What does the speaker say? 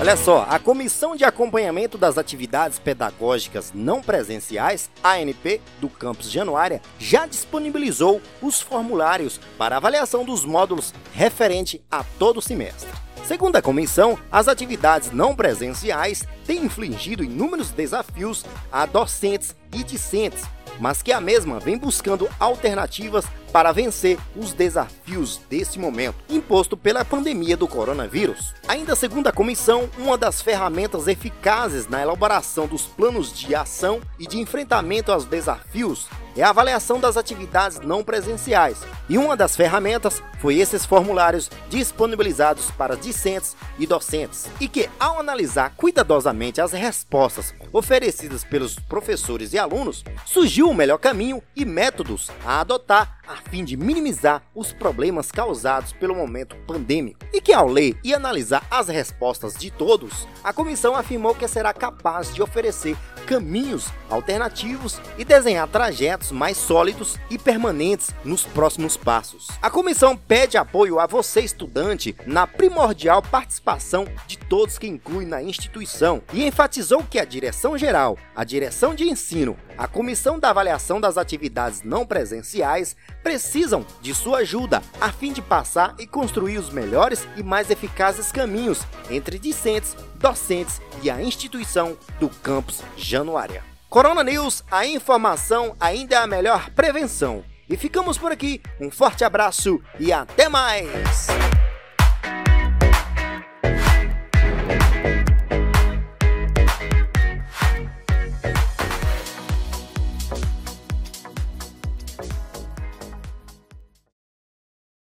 Olha só, a Comissão de Acompanhamento das Atividades Pedagógicas Não Presenciais, ANP, do campus Januária, já disponibilizou os formulários para avaliação dos módulos referente a todo o semestre. Segundo a comissão, as atividades não presenciais têm infligido inúmeros desafios a docentes e discentes, mas que a mesma vem buscando alternativas para vencer os desafios desse momento imposto pela pandemia do coronavírus. Ainda segundo a comissão, uma das ferramentas eficazes na elaboração dos planos de ação e de enfrentamento aos desafios é a avaliação das atividades não presenciais, e uma das ferramentas foi esses formulários disponibilizados para discentes e docentes, e que, ao analisar cuidadosamente as respostas oferecidas pelos professores e alunos, surgiu o melhor caminho e métodos a adotar a fim de minimizar os problemas causados pelo momento pandêmico. E que ao ler e analisar as respostas de todos, a comissão afirmou que será capaz de oferecer caminhos alternativos e desenhar trajetos mais sólidos e permanentes nos próximos passos. A comissão pede apoio a você, estudante, na primordial participação de todos que inclui na instituição e enfatizou que a direção geral, a direção de ensino, a comissão da avaliação das atividades não presenciais precisam de sua ajuda a fim de passar e construir os melhores e mais eficazes caminhos entre discentes, docentes e a instituição do campus Januária. Corona News, a informação ainda é a melhor prevenção. E ficamos por aqui. Um forte abraço e até mais!